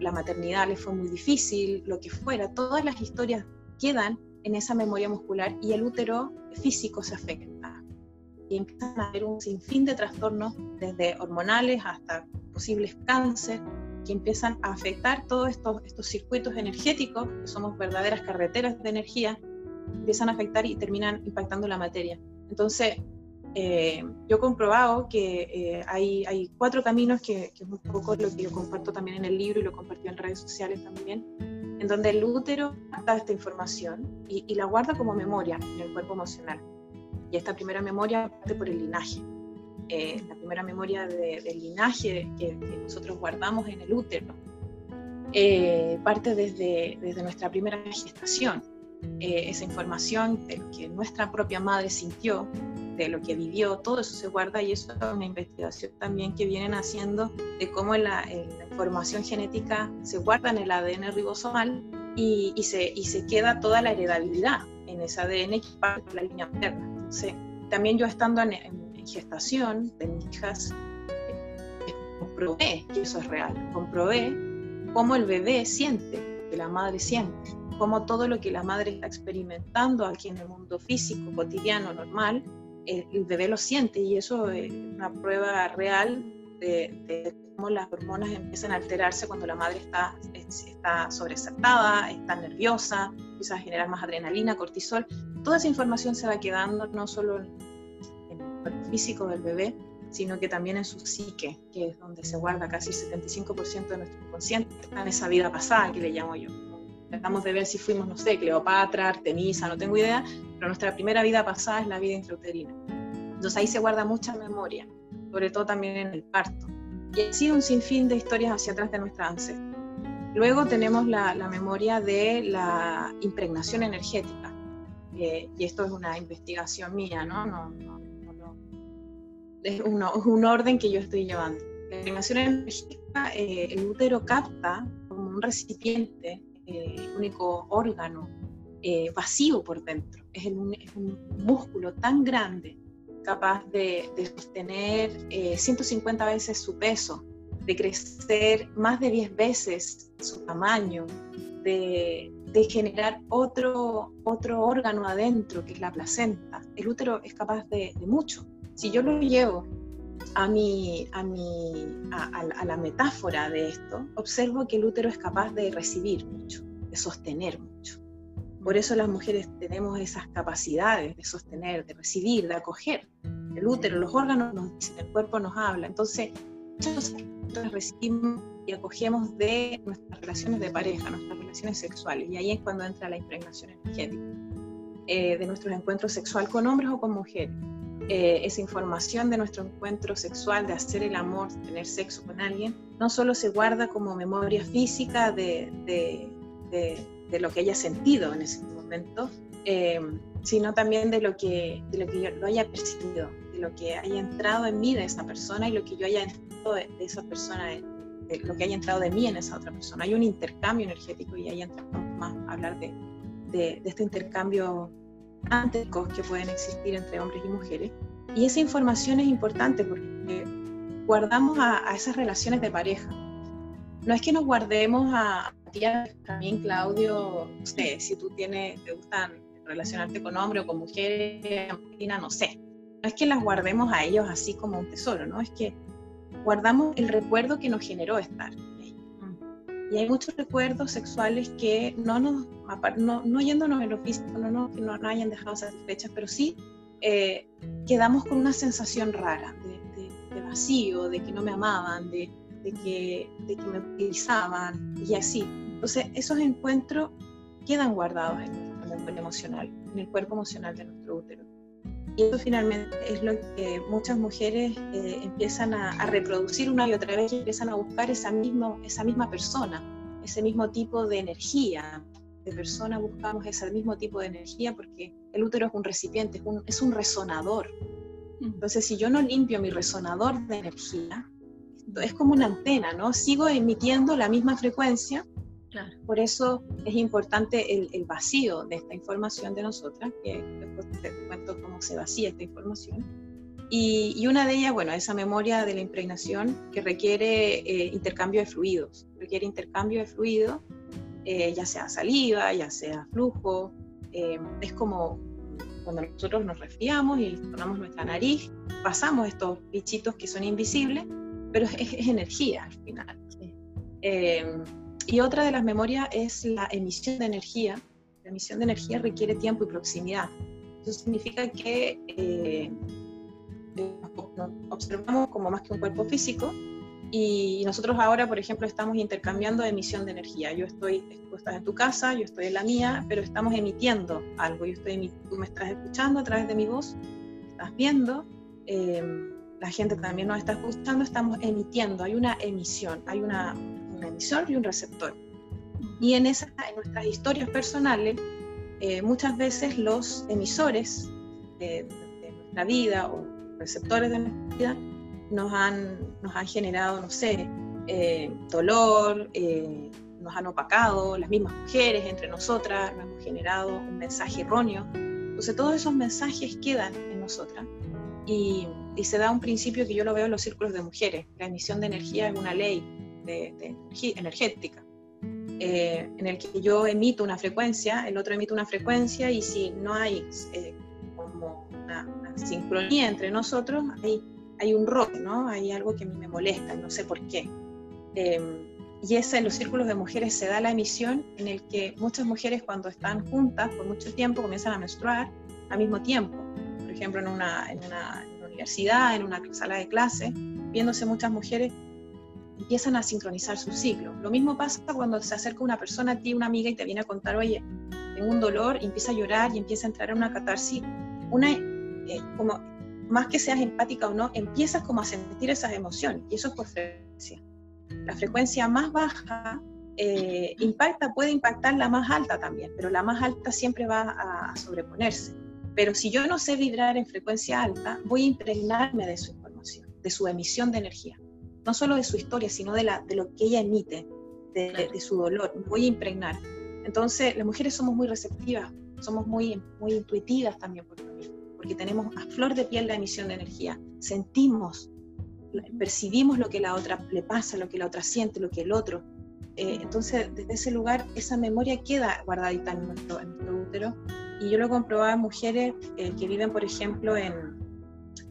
la maternidad le fue muy difícil, lo que fuera, todas las historias quedan en esa memoria muscular y el útero físico se afecta. Y empiezan a haber un sinfín de trastornos, desde hormonales hasta posibles cáncer, que empiezan a afectar todos estos, estos circuitos energéticos, que somos verdaderas carreteras de energía, empiezan a afectar y terminan impactando la materia. Entonces, eh, yo he comprobado que eh, hay, hay, cuatro caminos, que, que, es un poco lo que yo comparto también en el libro y lo compartí en redes sociales también, en donde el útero da esta información y, y, la guarda como memoria en el cuerpo emocional. Y esta primera memoria parte por el linaje. Eh, la primera memoria de, del linaje que, que, nosotros guardamos en el útero parte desde, desde nuestra primera gestación eh, esa información de lo que nuestra propia madre sintió, de lo que vivió, todo eso se guarda y eso es una investigación también que vienen haciendo de cómo la, la información genética se guarda en el ADN ribosomal y, y, se, y se queda toda la heredabilidad en ese ADN que parte de la línea materna. Entonces, también yo estando en, gestación de mis hijas, eh, comprobé que eso es real, comprobé cómo el bebé siente, que la madre siente como todo lo que la madre está experimentando aquí en el mundo físico, cotidiano, normal, el, el bebé lo siente y eso es una prueba real de, de, cómo las hormonas empiezan a alterarse cuando la madre está, está sobresaltada, está nerviosa, empieza a generar más adrenalina, cortisol. Toda esa información se va quedando no solo en, el físico del bebé, sino que también en su psique, que es donde se guarda casi el 75% de nuestro inconsciente, en esa vida pasada que le llamo yo tratamos de ver si fuimos, no sé, Cleopatra, Artemisa, no tengo idea, pero nuestra primera vida pasada es la vida intrauterina. Entonces ahí se guarda mucha memoria, sobre todo también en el parto. Y así un sinfín de historias hacia atrás de nuestra ancestros. Luego tenemos la, memoria de la impregnación energética. Eh, y esto es una investigación mía, ¿no? no, no, no es, uno, es, un orden que yo estoy llevando. La impregnación energética, eh, el útero capta como un recipiente eh, único órgano eh, vacío por dentro. Es, el, es, un músculo tan grande, capaz de, de sostener eh, 150 veces su peso, de crecer más de 10 veces su tamaño, de, de, generar otro, otro órgano adentro, que es la placenta. El útero es capaz de, mucho. Si yo lo llevo a, mi, a, mi, a, a, la metáfora de esto, observo que el útero es capaz de recibir mucho, de sostener mucho. Por eso las mujeres tenemos esas capacidades de sostener, de recibir, de acoger. El útero, los órganos nos dicen, el cuerpo nos habla. Entonces, nosotros recibimos y acogemos de nuestras relaciones de pareja, nuestras relaciones sexuales. Y ahí es cuando entra la impregnación energética, eh, de nuestros encuentros sexual con hombres o con mujeres eh, esa información de nuestro encuentro sexual, de hacer el amor, de tener sexo con alguien, no solo se guarda como memoria física de, de, de, de lo que haya sentido en ese momento, eh, sino también de lo que, de lo que yo lo haya percibido, de lo que haya entrado en mí de esa persona y lo que yo haya entrado de, esa persona, de lo que haya entrado de mí en esa otra persona. Hay un intercambio energético y ahí entramos más a hablar de, de este intercambio que pueden existir entre hombres y mujeres. Y esa información es importante porque guardamos a, a esas relaciones de pareja. No es que nos guardemos a, a ti, también Claudio, no sé, si tú tienes, te gustan relacionarte con hombres o con mujeres, no sé. No es que las guardemos a ellos así como un tesoro, ¿no? Es que guardamos el recuerdo que nos generó estar. Y hay muchos recuerdos sexuales que no nos, no, no yéndonos en lo físico, no, no, que no, no hayan dejado satisfechas, pero sí eh, quedamos con una sensación rara de, de, de, vacío, de que no me amaban, de, de, que, de que me utilizaban y así. Entonces, esos encuentros quedan guardados en nuestro memoria emocional, en el cuerpo emocional de nuestro útero. Y eso finalmente es lo que muchas mujeres eh, empiezan a, a, reproducir una y otra vez y empiezan a buscar esa, mismo, esa misma persona, ese mismo tipo de energía. De persona buscamos ese mismo tipo de energía porque el útero es un recipiente, es un, es un resonador. Entonces, si yo no limpio mi resonador de energía, es como una antena, ¿no? Sigo emitiendo la misma frecuencia, Por eso es importante el, vacío de esta información de nosotras, que después te cuento cómo se vacía esta información. Y, una de ellas, bueno, esa memoria de la impregnación que requiere eh, intercambio de fluidos, requiere intercambio de fluidos, eh, ya sea saliva, ya sea flujo, eh, es como cuando nosotros nos resfriamos y tomamos nuestra nariz, pasamos estos bichitos que son invisibles, pero es, energía al final. Y otra de las memorias es la emisión de energía. La emisión de energía requiere tiempo y proximidad. Eso significa que eh, nos observamos como más que un cuerpo físico y nosotros ahora, por ejemplo, estamos intercambiando emisión de energía. Yo estoy, tú estás en tu casa, yo estoy en la mía, pero estamos emitiendo algo. Yo estoy, tú me estás escuchando a través de mi voz, estás viendo, eh, la gente también nos está escuchando, estamos emitiendo. Hay una emisión, hay una, emisor y un receptor. Y en, esa, en nuestras historias personales, eh, muchas veces los emisores de, nuestra vida o receptores de nuestra vida nos han, nos han generado, no sé, eh, dolor, eh, nos han opacado, las mismas mujeres entre nosotras, nos hemos generado un mensaje erróneo. Entonces todos esos mensajes quedan en nosotras y, y, se da un principio que yo lo veo en los círculos de mujeres. La emisión de energía es una ley de, energética, eh, en el que yo emito una frecuencia, el otro emite una frecuencia y si no hay eh, como una, sincronía entre nosotros, hay, hay un roce, ¿no? Hay algo que a mí me molesta, no sé por qué. Eh, y esa en los círculos de mujeres se da la emisión en el que muchas mujeres cuando están juntas por mucho tiempo comienzan a menstruar al mismo tiempo. Por ejemplo, en una, en una universidad, en una sala de clase, viéndose muchas mujeres empiezan a sincronizar su ciclo. Lo mismo pasa cuando se acerca una persona a ti, una amiga, y te viene a contar, oye, tengo un dolor, y empieza a llorar y empieza a entrar en una catarsis, una, eh, como, más que seas empática o no, empiezas como a sentir esas emociones, y eso es por frecuencia. La frecuencia más baja eh, impacta, puede impactar la más alta también, pero la más alta siempre va a sobreponerse. Pero si yo no sé vibrar en frecuencia alta, voy a impregnarme de su información, de su emisión de energía no solo de su historia, sino de, la, de lo que ella emite, de, su dolor, voy a impregnar. Entonces, las mujeres somos muy receptivas, somos muy, muy intuitivas también, porque tenemos a flor de piel la emisión de energía, sentimos, percibimos lo que la otra le pasa, lo que la otra siente, lo que el otro. Eh, entonces, desde ese lugar, esa memoria queda guardadita en nuestro, útero. Y yo lo he comprobado en mujeres eh, que viven, por ejemplo, en,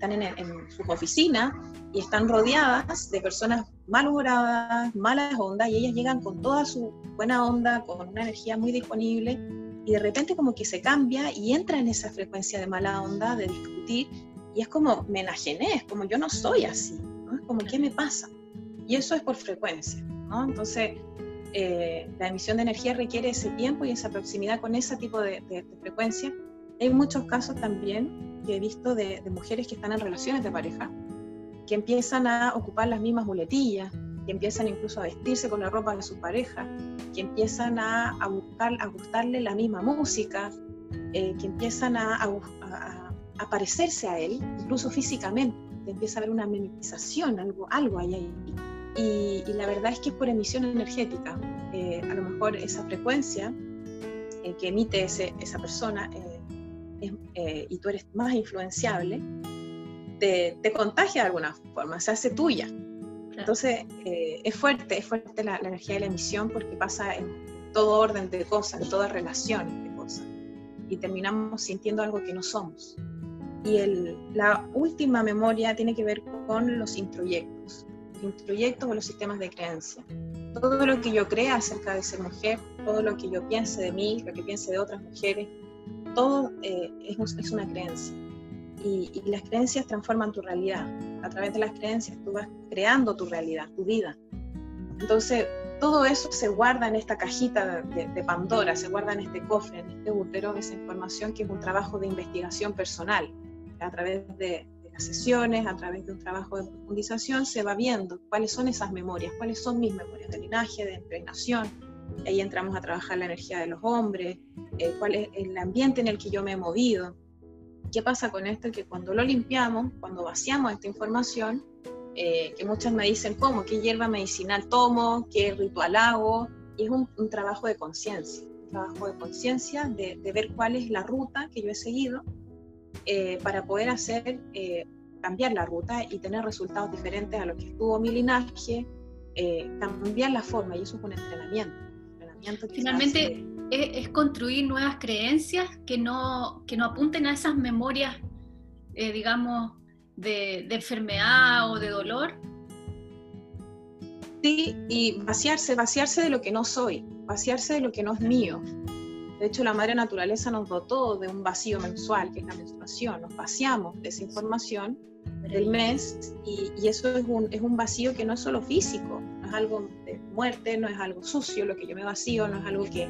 están en, en sus oficinas y están rodeadas de personas malhumoradas, malas ondas, y ellas llegan con toda su buena onda, con una energía muy disponible, y de repente como que se cambia y entra en esa frecuencia de mala onda, de discutir, y es como, me enajené, es como yo no soy así, ¿no? es como, ¿qué me pasa? Y eso es por frecuencia, ¿no? Entonces, eh, la emisión de energía requiere ese tiempo y esa proximidad con ese tipo de, de, frecuencia. Hay muchos casos también que he visto de, de mujeres que están en relaciones de pareja, que empiezan a ocupar las mismas muletillas, que empiezan incluso a vestirse con la ropa de su pareja, que empiezan a, a buscar, a gustarle la misma música, eh, que empiezan a, a, parecerse a él, incluso físicamente, empieza a haber una mimetización, algo, algo hay ahí. Y, y la verdad es que es por emisión energética. Eh, a lo mejor esa frecuencia eh, que emite ese, esa persona y tú eres más influenciable, te, contagia de alguna forma, se hace tuya. Entonces, eh, es fuerte, es fuerte la, energía de la emisión porque pasa en todo orden de cosas, en toda relación de cosas. Y terminamos sintiendo algo que no somos. Y el, la última memoria tiene que ver con los introyectos. Los introyectos o los sistemas de creencia. Todo lo que yo crea acerca de ser mujer, todo lo que yo piense de mí, lo que piense de otras mujeres, todo eh, es, es una creencia y, las creencias transforman tu realidad. A través de las creencias tú vas creando tu realidad, tu vida. Entonces, todo eso se guarda en esta cajita de, Pandora, se guarda en este cofre, en este útero, esa información que es un trabajo de investigación personal. A través de, de las sesiones, a través de un trabajo de profundización, se va viendo cuáles son esas memorias, cuáles son mis memorias de linaje, de impregnación. Ahí entramos a trabajar la energía de los hombres, eh, cuál es el ambiente en el que yo me he movido, ¿Qué pasa con esto? Que cuando lo limpiamos, cuando vaciamos esta información, eh, que muchas me dicen, ¿cómo? ¿Qué hierba medicinal tomo? ¿Qué ritual hago? Y es un, trabajo de conciencia, un trabajo de conciencia de, ver cuál es la ruta que yo he seguido eh, para poder hacer, eh, cambiar la ruta y tener resultados diferentes a lo que estuvo mi linaje, cambiar la forma, y eso es un entrenamiento. Finalmente es, construir nuevas creencias que no, que no apunten a esas memorias, digamos, de, de enfermedad o de dolor, Sí, y vaciarse, vaciarse de lo que no soy, vaciarse de lo que no es mío. De hecho, la madre naturaleza nos dotó de un vacío mensual, que es la menstruación. Nos vaciamos de esa información del mes y, eso es un, es un vacío que no es solo físico, no es algo de muerte, no es algo sucio, lo que yo me vacío, no es algo que...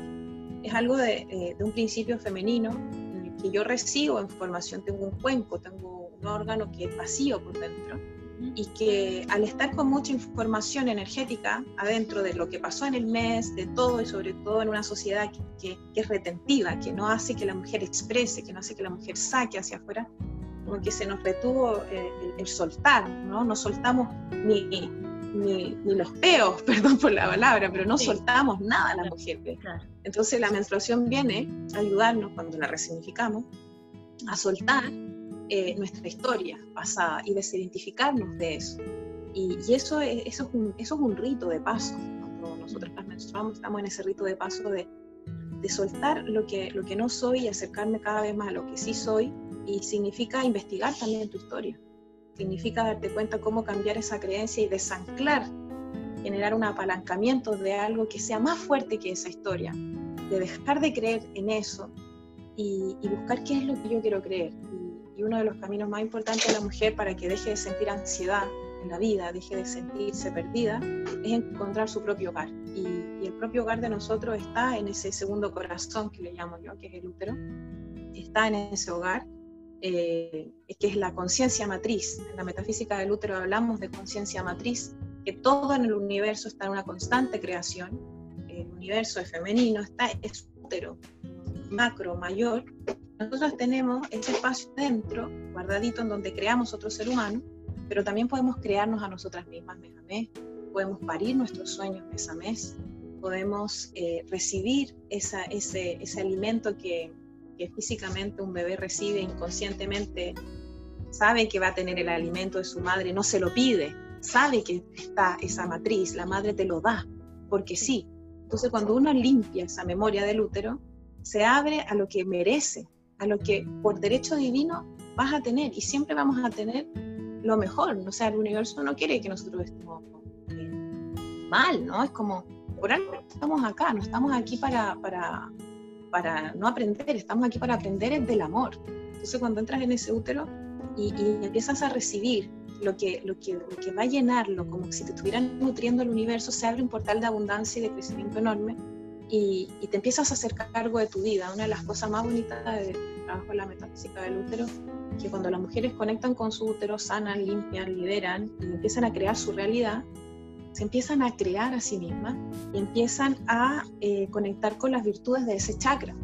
Es algo de, eh, de un principio femenino en el que yo recibo información, tengo un cuenco, tengo un órgano que es vacío por dentro y que al estar con mucha información energética adentro de lo que pasó en el mes, de todo y sobre todo en una sociedad que, es retentiva, que no hace que la mujer exprese, que no hace que la mujer saque hacia afuera, como que se nos retuvo el, soltar, ¿no? No soltamos ni, ni, los peos, [laughs] perdón por la palabra, pero no soltamos nada a la mujer. Entonces la menstruación viene a ayudarnos cuando la resignificamos a soltar eh, nuestra historia pasada y desidentificarnos de eso. Y, eso, es, eso, es un, eso es un rito de paso. Cuando nosotros las menstruamos, estamos en ese rito de paso de, de soltar lo que, lo que no soy y acercarme cada vez más a lo que sí soy. Y significa investigar también tu historia. Significa darte cuenta cómo cambiar esa creencia y desanclar, generar un apalancamiento de algo que sea más fuerte que esa historia. De dejar de creer en eso y, y buscar qué es lo que yo quiero creer y uno de los caminos más importantes de la mujer para que deje de sentir ansiedad en la vida, deje de sentirse perdida, es encontrar su propio hogar. Y, el propio hogar de nosotros está en ese segundo corazón que le llamo yo, que es el útero, está en ese hogar, eh, que es la conciencia matriz. En la metafísica del útero hablamos de conciencia matriz, que todo en el universo está en una constante creación. El universo es femenino, está, es útero, macro, mayor, nosotros tenemos ese espacio dentro, guardadito, en donde creamos otro ser humano, pero también podemos crearnos a nosotras mismas mes a mes, podemos parir nuestros sueños mes a mes, podemos eh, recibir esa, ese, ese, alimento que, que físicamente un bebé recibe inconscientemente, sabe que va a tener el alimento de su madre, no se lo pide, sabe que está esa matriz, la madre te lo da, porque sí. Entonces cuando uno limpia esa memoria del útero, se abre a lo que merece, a lo que por derecho divino vas a tener y siempre vamos a tener lo mejor. O sea, el universo no quiere que nosotros estemos eh, mal, ¿no? Es como, por algo estamos acá, no estamos aquí para, para, para no aprender, estamos aquí para aprender del amor. Entonces cuando entras en ese útero y, empiezas a recibir lo que, lo, que, lo que va a llenarlo, como si te estuvieran nutriendo el universo, se abre un portal de abundancia y de crecimiento enorme y, te empiezas a hacer cargo de tu vida. Una de las cosas más bonitas del trabajo en la metafísica del útero, que cuando las mujeres conectan con su útero, sanan, limpian, liberan y empiezan a crear su realidad, se empiezan a crear a sí mismas y empiezan a eh, conectar con las virtudes de ese chakra,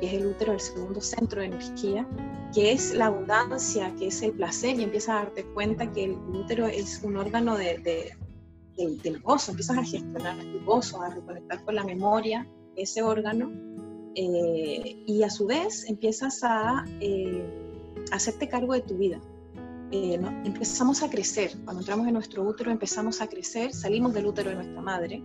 que es el útero, el segundo centro de energía, que es la abundancia, que es el placer, y empiezas a darte cuenta que el útero es un órgano de, del, gozo, empiezas a gestionar tu gozo, a reconectar con la memoria, ese órgano, eh, y a su vez empiezas a eh, hacerte cargo de tu vida. Eh, empezamos a crecer, cuando entramos en nuestro útero empezamos a crecer, salimos del útero de nuestra madre,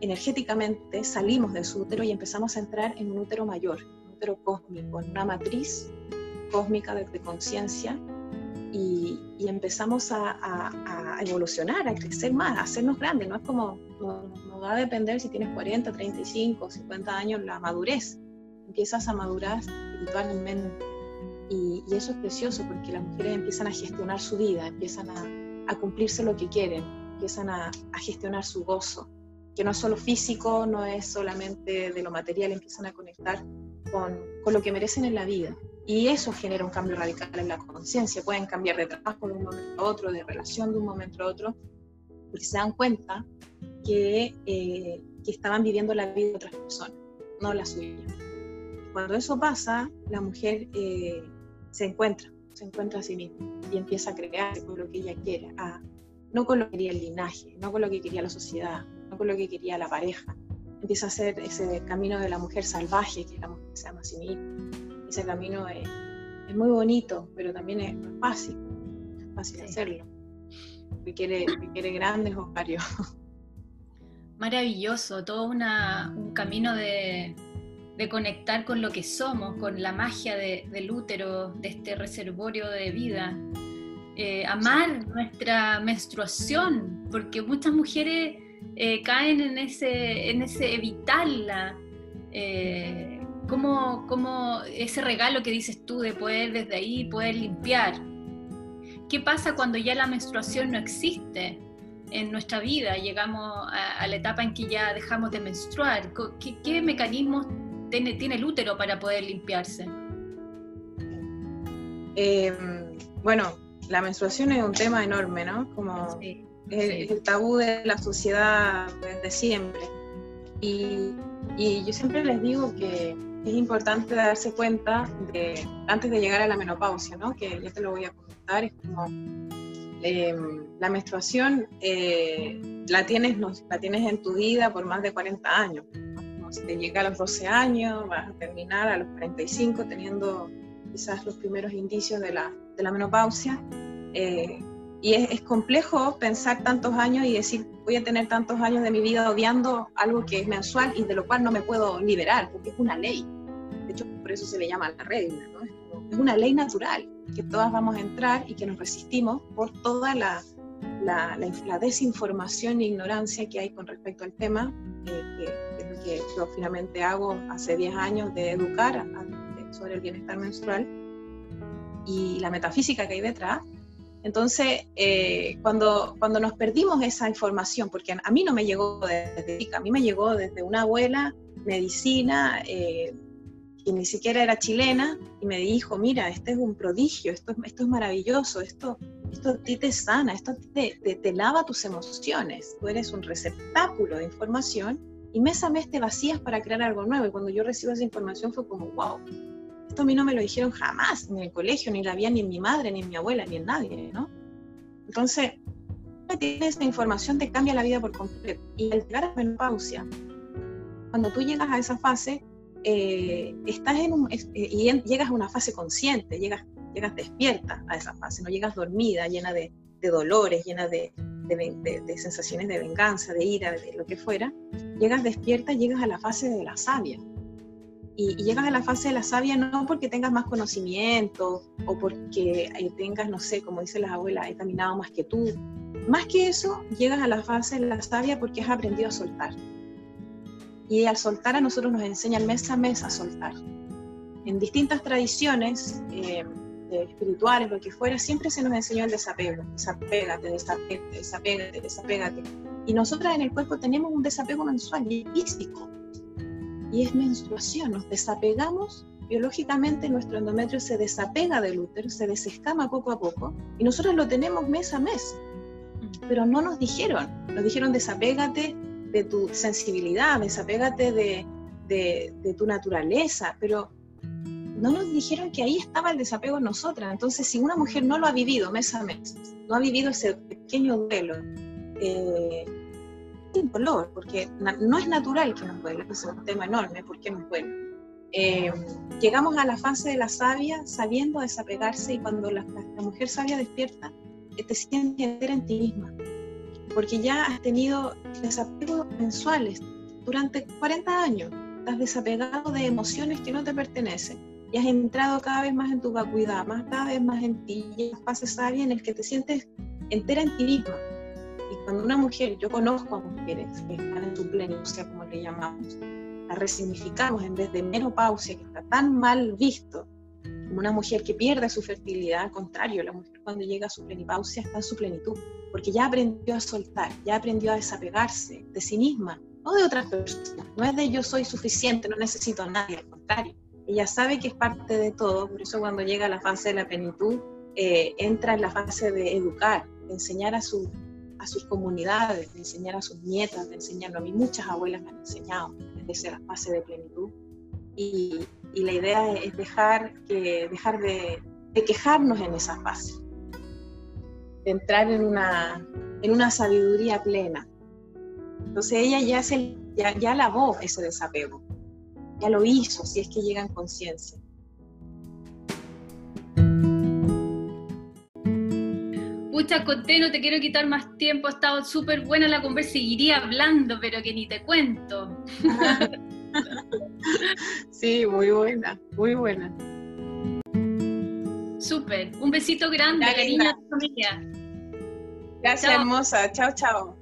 energéticamente salimos de su útero y empezamos a entrar en un útero mayor, un útero cósmico, en una matriz cósmica de, de conciencia y, empezamos a, evolucionar, a crecer más, a hacernos grandes. No es como, no, va a depender si tienes 40, 35, 50 años la madurez. Empiezas a madurar espiritualmente. Y, y eso es precioso porque las mujeres empiezan a gestionar su vida, empiezan a, a cumplirse lo que quieren, empiezan a, a gestionar su gozo, que no es solo físico, no es solamente de lo material, empiezan a conectar con, con lo que merecen en la vida. Y eso genera un cambio radical en la conciencia. Pueden cambiar de trabajo de un momento a otro, de relación de un momento a otro, porque se dan cuenta que, eh, que estaban viviendo la vida de otras personas, no la suya. Cuando eso pasa, la mujer eh, se encuentra, se encuentra a sí misma y empieza a crear con lo que ella quiere, no con lo que quería el linaje, no con lo que quería la sociedad, no con lo que quería la pareja, empieza a hacer ese camino de la mujer salvaje, que la mujer se llama así Ese camino es, muy bonito, pero también es fácil, es fácil hacerlo. Requiere, requiere grandes ovarios. [laughs] Maravilloso, todo una, un camino de, de, conectar con lo que somos, con la magia de, del útero, de este reservorio de vida. Eh, amar nuestra menstruación, porque muchas mujeres eh, caen en ese, en ese evitarla. Eh, como, como ese regalo que dices tú de poder desde ahí poder limpiar. ¿Qué pasa cuando ya la menstruación no existe en nuestra vida? Llegamos a, la etapa en que ya dejamos de menstruar. ¿Qué, qué mecanismos tiene, tiene, el útero para poder limpiarse? Em, bueno, la menstruación es un tema enorme, ¿no? Como es el tabú de la sociedad desde siempre. Y, y, yo siempre les digo que es importante darse cuenta de, antes de llegar a la menopausia, ¿no? que yo te lo voy a comentar, es como em, la menstruación eh, la, tienes, no, la tienes en tu vida por más de 40 años. Si te llega a los 12 años, vas a terminar a los 45 teniendo quizás los primeros indicios de la, de la menopausia. Eh, y es, complejo pensar tantos años y decir, voy a tener tantos años de mi vida odiando algo que es mensual y de lo cual no me puedo liberar, porque es una ley. De hecho, por eso se le llama la regla, ¿no? Es una ley natural, que todas vamos a entrar y que nos resistimos por toda la, la, la, desinformación e ignorancia que hay con respecto al tema, eh, que, es que yo finalmente hago hace 10 años de educar sobre el bienestar menstrual y la metafísica que hay detrás. Entonces, eh, cuando, cuando nos perdimos esa información, porque a mí no me llegó desde a mí me llegó desde una abuela, medicina, eh, que ni siquiera era chilena, y me dijo, mira, este es un prodigio, esto, esto es maravilloso, esto, esto a ti te sana, esto te, te, te lava tus emociones, tú eres un receptáculo de información y mes a mes te vacías para crear algo nuevo. Y cuando yo recibo esa información fue como, wow, esto a mí no me lo dijeron jamás, ni en el colegio, ni la había ni en mi madre, ni en mi abuela, ni en nadie, ¿no? Entonces, tienes esa información te cambia la vida por completo. Y al llegar a la menopausia, cuando tú llegas a esa fase, eh, estás en un, eh, y llegas a una fase consciente, llegas, llegas despierta a esa fase, no llegas dormida, llena de, de dolores, llena de, de, sensaciones de venganza, de ira, de lo que fuera, llegas despierta, llegas a la fase de la sabia, y, llegas a la fase de la sabia no porque tengas más conocimiento o porque eh, tengas, no sé, como dicen las abuelas, he caminado más que tú. Más que eso, llegas a la fase de la sabia porque has aprendido a soltar. Y al soltar a nosotros nos enseñan mes a mes a soltar. En distintas tradiciones eh, espirituales, lo que fuera, siempre se nos enseñó el desapego. Desapégate, desapégate, desapégate, desapégate. Y nosotras en el cuerpo tenemos un desapego mensual y físico y es menstruación. Nos desapegamos biológicamente, nuestro endometrio se desapega del útero, se desescama poco a poco y nosotros lo tenemos mes a mes. Pero no nos dijeron, nos dijeron desapégate de tu sensibilidad, desapégate de, de, tu naturaleza, pero no nos dijeron que ahí estaba el desapego en nosotras. Entonces, si una mujer no lo ha vivido mes a mes, no ha vivido ese pequeño duelo, eh, dolor, porque no es natural que nos duele, es un tema enorme, porque nos duele. Eh, llegamos a la fase de la sabia sabiendo desapegarse y cuando la, mujer sabia despierta, eh, te sientes entera en ti misma, porque ya has tenido desapegos mensuales durante 40 años, estás desapegado de emociones que no te pertenecen y has entrado cada vez más en tu vacuidad, más cada vez más en ti, y la fase sabia en el que te sientes entera en ti misma. Y cuando una mujer, yo conozco a mujeres que están en su pleniposia, como le llamamos, la resignificamos en vez de menopausia, que está tan mal visto, como una mujer que pierde su fertilidad, al contrario, la mujer cuando llega a su pleniposia está en su plenitud, porque ya aprendió a soltar, ya aprendió a desapegarse de sí misma, no de otras personas, no es de yo soy suficiente, no necesito a nadie, al contrario, ella sabe que es parte de todo, por eso cuando llega a la fase de la plenitud, eh, entra en la fase de educar, de enseñar a su a sus comunidades, de enseñar a sus nietas, de enseñarlo. A mí muchas abuelas me han enseñado desde esa fase de plenitud. Y, y la idea es dejar, que, dejar de, de, quejarnos en esa fase, de entrar en una, en una sabiduría plena. Entonces ella ya es el ya, ya lavó ese desapego, ya lo hizo, si es que llega en conciencia. Pucha, Conté, no te quiero quitar más tiempo, ha estado súper buena la conversa, seguiría hablando, pero que ni te cuento. [laughs] sí, muy buena, muy buena. Súper, un besito grande, cariño a tu familia. Gracias, hermosa. Chao, chao.